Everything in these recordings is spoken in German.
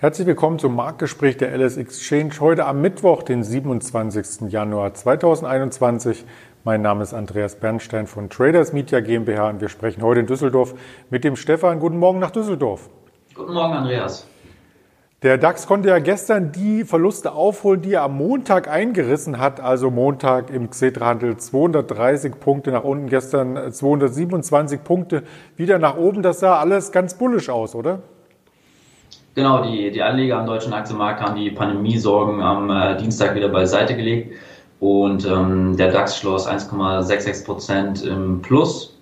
Herzlich willkommen zum Marktgespräch der LS Exchange heute am Mittwoch, den 27. Januar 2021. Mein Name ist Andreas Bernstein von Traders Media GmbH und wir sprechen heute in Düsseldorf mit dem Stefan. Guten Morgen nach Düsseldorf. Guten Morgen, Andreas. Der DAX konnte ja gestern die Verluste aufholen, die er am Montag eingerissen hat. Also Montag im Xetra-Handel 230 Punkte nach unten, gestern 227 Punkte wieder nach oben. Das sah alles ganz bullisch aus, oder? Genau, die, die Anleger am deutschen Aktienmarkt haben die Pandemiesorgen am äh, Dienstag wieder beiseite gelegt und ähm, der DAX schloss 1,66 Prozent im Plus,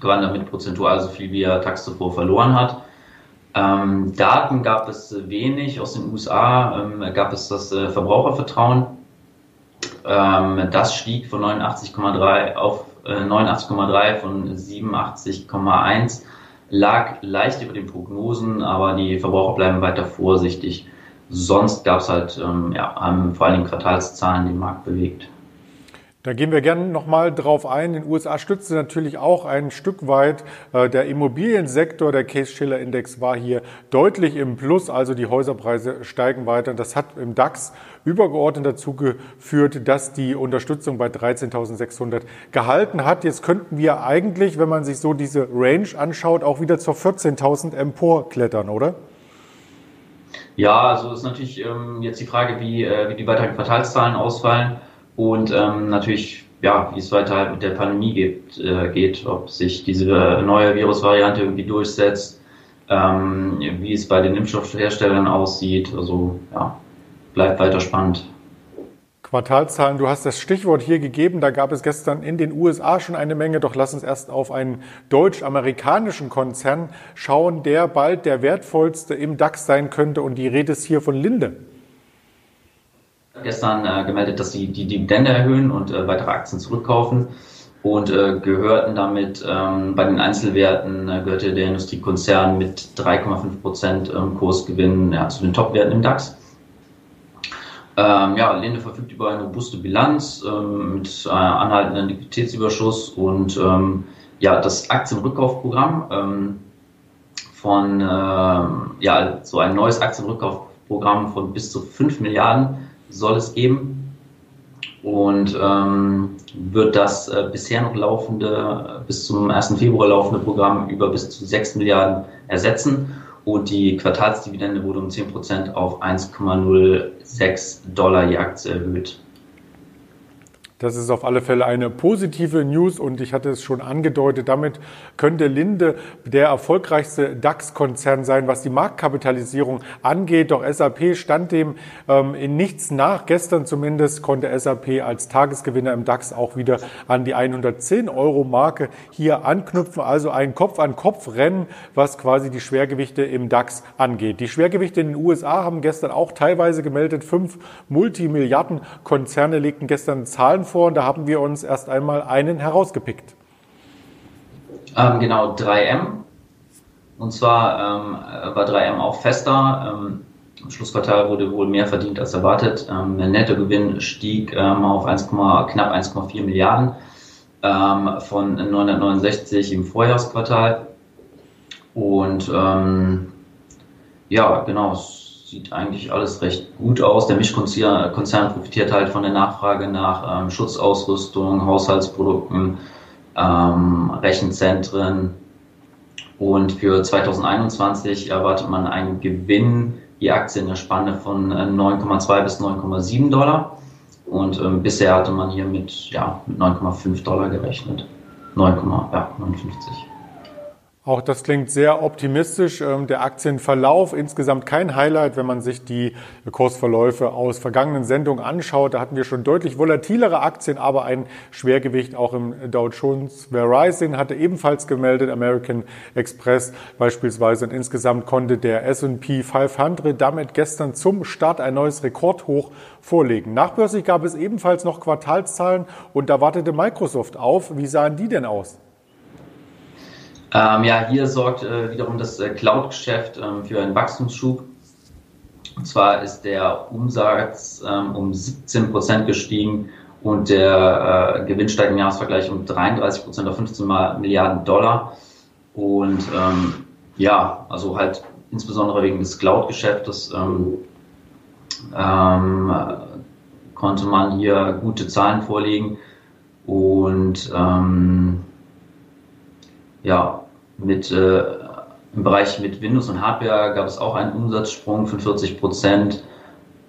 gewann damit prozentual so viel, wie er tags zuvor verloren hat. Ähm, Daten gab es wenig aus den USA, ähm, gab es das äh, Verbrauchervertrauen. Ähm, das stieg von 89,3 auf äh, 89,3 von 87,1 lag leicht über den Prognosen, aber die Verbraucher bleiben weiter vorsichtig. Sonst gab es halt ähm, ja, vor allem Quartalszahlen den Markt bewegt. Da gehen wir gerne nochmal drauf ein. In den USA stützte natürlich auch ein Stück weit äh, der Immobiliensektor. Der Case-Schiller-Index war hier deutlich im Plus, also die Häuserpreise steigen weiter. Das hat im DAX übergeordnet dazu geführt, dass die Unterstützung bei 13.600 gehalten hat. Jetzt könnten wir eigentlich, wenn man sich so diese Range anschaut, auch wieder zur 14.000 emporklettern, oder? Ja, also ist natürlich ähm, jetzt die Frage, wie, äh, wie die weiteren Quartalszahlen ausfallen und ähm, natürlich, ja, wie es weiter halt mit der Pandemie geht, äh, geht, ob sich diese neue Virusvariante irgendwie durchsetzt, ähm, wie es bei den Impfstoffherstellern aussieht. Also ja, bleibt weiter spannend. Quartalzahlen, du hast das Stichwort hier gegeben, da gab es gestern in den USA schon eine Menge, doch lass uns erst auf einen deutsch-amerikanischen Konzern schauen, der bald der wertvollste im DAX sein könnte und die Rede ist hier von Linde gestern äh, gemeldet, dass sie die Dividende erhöhen und äh, weitere Aktien zurückkaufen und äh, gehörten damit ähm, bei den Einzelwerten äh, gehörte der Industriekonzern mit 3,5 Prozent ähm, Kursgewinn ja, zu den Topwerten im DAX. Ähm, ja, Linde verfügt über eine robuste Bilanz ähm, mit äh, anhaltendem Liquiditätsüberschuss und ähm, ja, das Aktienrückkaufprogramm ähm, von ja, so ein neues Aktienrückkaufprogramm von bis zu 5 Milliarden soll es geben und ähm, wird das äh, bisher noch laufende, bis zum 1. Februar laufende Programm über bis zu 6 Milliarden ersetzen und die Quartalsdividende wurde um 10% auf 1,06 Dollar je Aktie erhöht. Das ist auf alle Fälle eine positive News und ich hatte es schon angedeutet, damit könnte Linde der erfolgreichste DAX-Konzern sein, was die Marktkapitalisierung angeht. Doch SAP stand dem ähm, in nichts nach. Gestern zumindest konnte SAP als Tagesgewinner im DAX auch wieder an die 110 Euro Marke hier anknüpfen. Also ein Kopf-an-Kopf-Rennen, was quasi die Schwergewichte im DAX angeht. Die Schwergewichte in den USA haben gestern auch teilweise gemeldet. Fünf Multimilliarden-Konzerne legten gestern Zahlen vor und da haben wir uns erst einmal einen herausgepickt. Ähm, genau, 3M. Und zwar ähm, war 3M auch fester. Ähm, Im Schlussquartal wurde wohl mehr verdient als erwartet. Ähm, der Nettogewinn stieg ähm, auf 1, knapp 1,4 Milliarden ähm, von 969 im Vorjahresquartal. Und ja, genau, sieht eigentlich alles recht gut aus. Der Mischkonzern profitiert halt von der Nachfrage nach ähm, Schutzausrüstung, Haushaltsprodukten, ähm, Rechenzentren. Und für 2021 erwartet man einen Gewinn, die Aktie in der Spanne von 9,2 äh, bis 9,7 Dollar. Und ähm, bisher hatte man hier mit, ja, mit 9,5 Dollar gerechnet. 9,59. Ja, auch das klingt sehr optimistisch. Ähm, der Aktienverlauf insgesamt kein Highlight, wenn man sich die Kursverläufe aus vergangenen Sendungen anschaut. Da hatten wir schon deutlich volatilere Aktien, aber ein Schwergewicht auch im Dow Jones. Verizon hatte ebenfalls gemeldet, American Express beispielsweise. Und insgesamt konnte der S&P 500 damit gestern zum Start ein neues Rekordhoch vorlegen. Nachbörslich gab es ebenfalls noch Quartalszahlen und da wartete Microsoft auf. Wie sahen die denn aus? Ähm, ja, hier sorgt äh, wiederum das äh, Cloud-Geschäft ähm, für einen Wachstumsschub. Und zwar ist der Umsatz ähm, um 17 Prozent gestiegen und der äh, Gewinn steigt im Jahresvergleich um 33 Prozent auf 15 Milliarden Dollar. Und ähm, ja, also halt insbesondere wegen des Cloud-Geschäftes ähm, ähm, konnte man hier gute Zahlen vorlegen und ähm, ja, mit, äh, im Bereich mit Windows und Hardware gab es auch einen Umsatzsprung von 40 Prozent.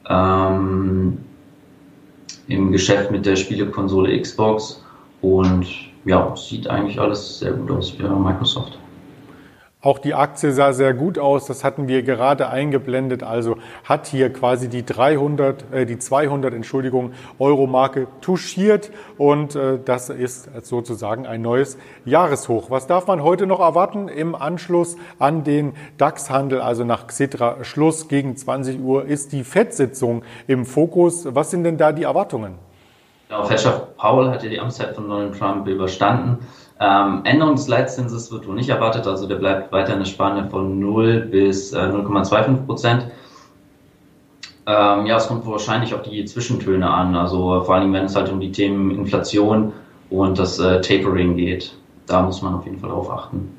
Ähm, Im Geschäft mit der Spielekonsole Xbox und ja, sieht eigentlich alles sehr gut aus für Microsoft. Auch die Aktie sah sehr gut aus, das hatten wir gerade eingeblendet. Also hat hier quasi die 300, äh, die 200, Entschuldigung, Euro Marke touchiert und äh, das ist sozusagen ein neues Jahreshoch. Was darf man heute noch erwarten im Anschluss an den DAX-Handel, also nach Xetra Schluss gegen 20 Uhr ist die FED-Sitzung im Fokus. Was sind denn da die Erwartungen? Fedchef Paul hat ja die Amtszeit von Donald Trump überstanden. Ähm, Änderung des Leitzinses wird wohl nicht erwartet, also der bleibt weiter in der Spanne von 0 bis äh, 0,25 Prozent. Ähm, ja, es kommt wahrscheinlich auf die Zwischentöne an, also vor allem wenn es halt um die Themen Inflation und das äh, Tapering geht. Da muss man auf jeden Fall drauf achten.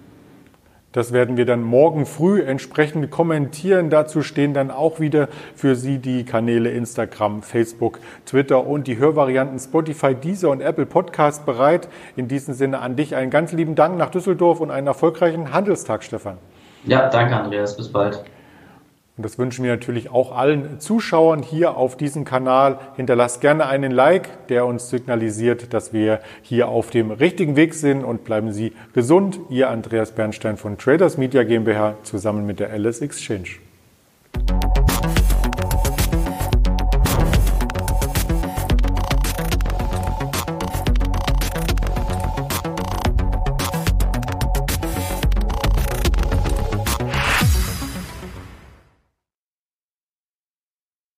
Das werden wir dann morgen früh entsprechend kommentieren. Dazu stehen dann auch wieder für Sie die Kanäle Instagram, Facebook, Twitter und die Hörvarianten Spotify, Deezer und Apple Podcast bereit. In diesem Sinne an dich einen ganz lieben Dank nach Düsseldorf und einen erfolgreichen Handelstag, Stefan. Ja, danke Andreas. Bis bald. Und das wünschen wir natürlich auch allen Zuschauern hier auf diesem Kanal. Hinterlasst gerne einen Like, der uns signalisiert, dass wir hier auf dem richtigen Weg sind und bleiben Sie gesund. Ihr Andreas Bernstein von Traders Media GmbH zusammen mit der Alice Exchange.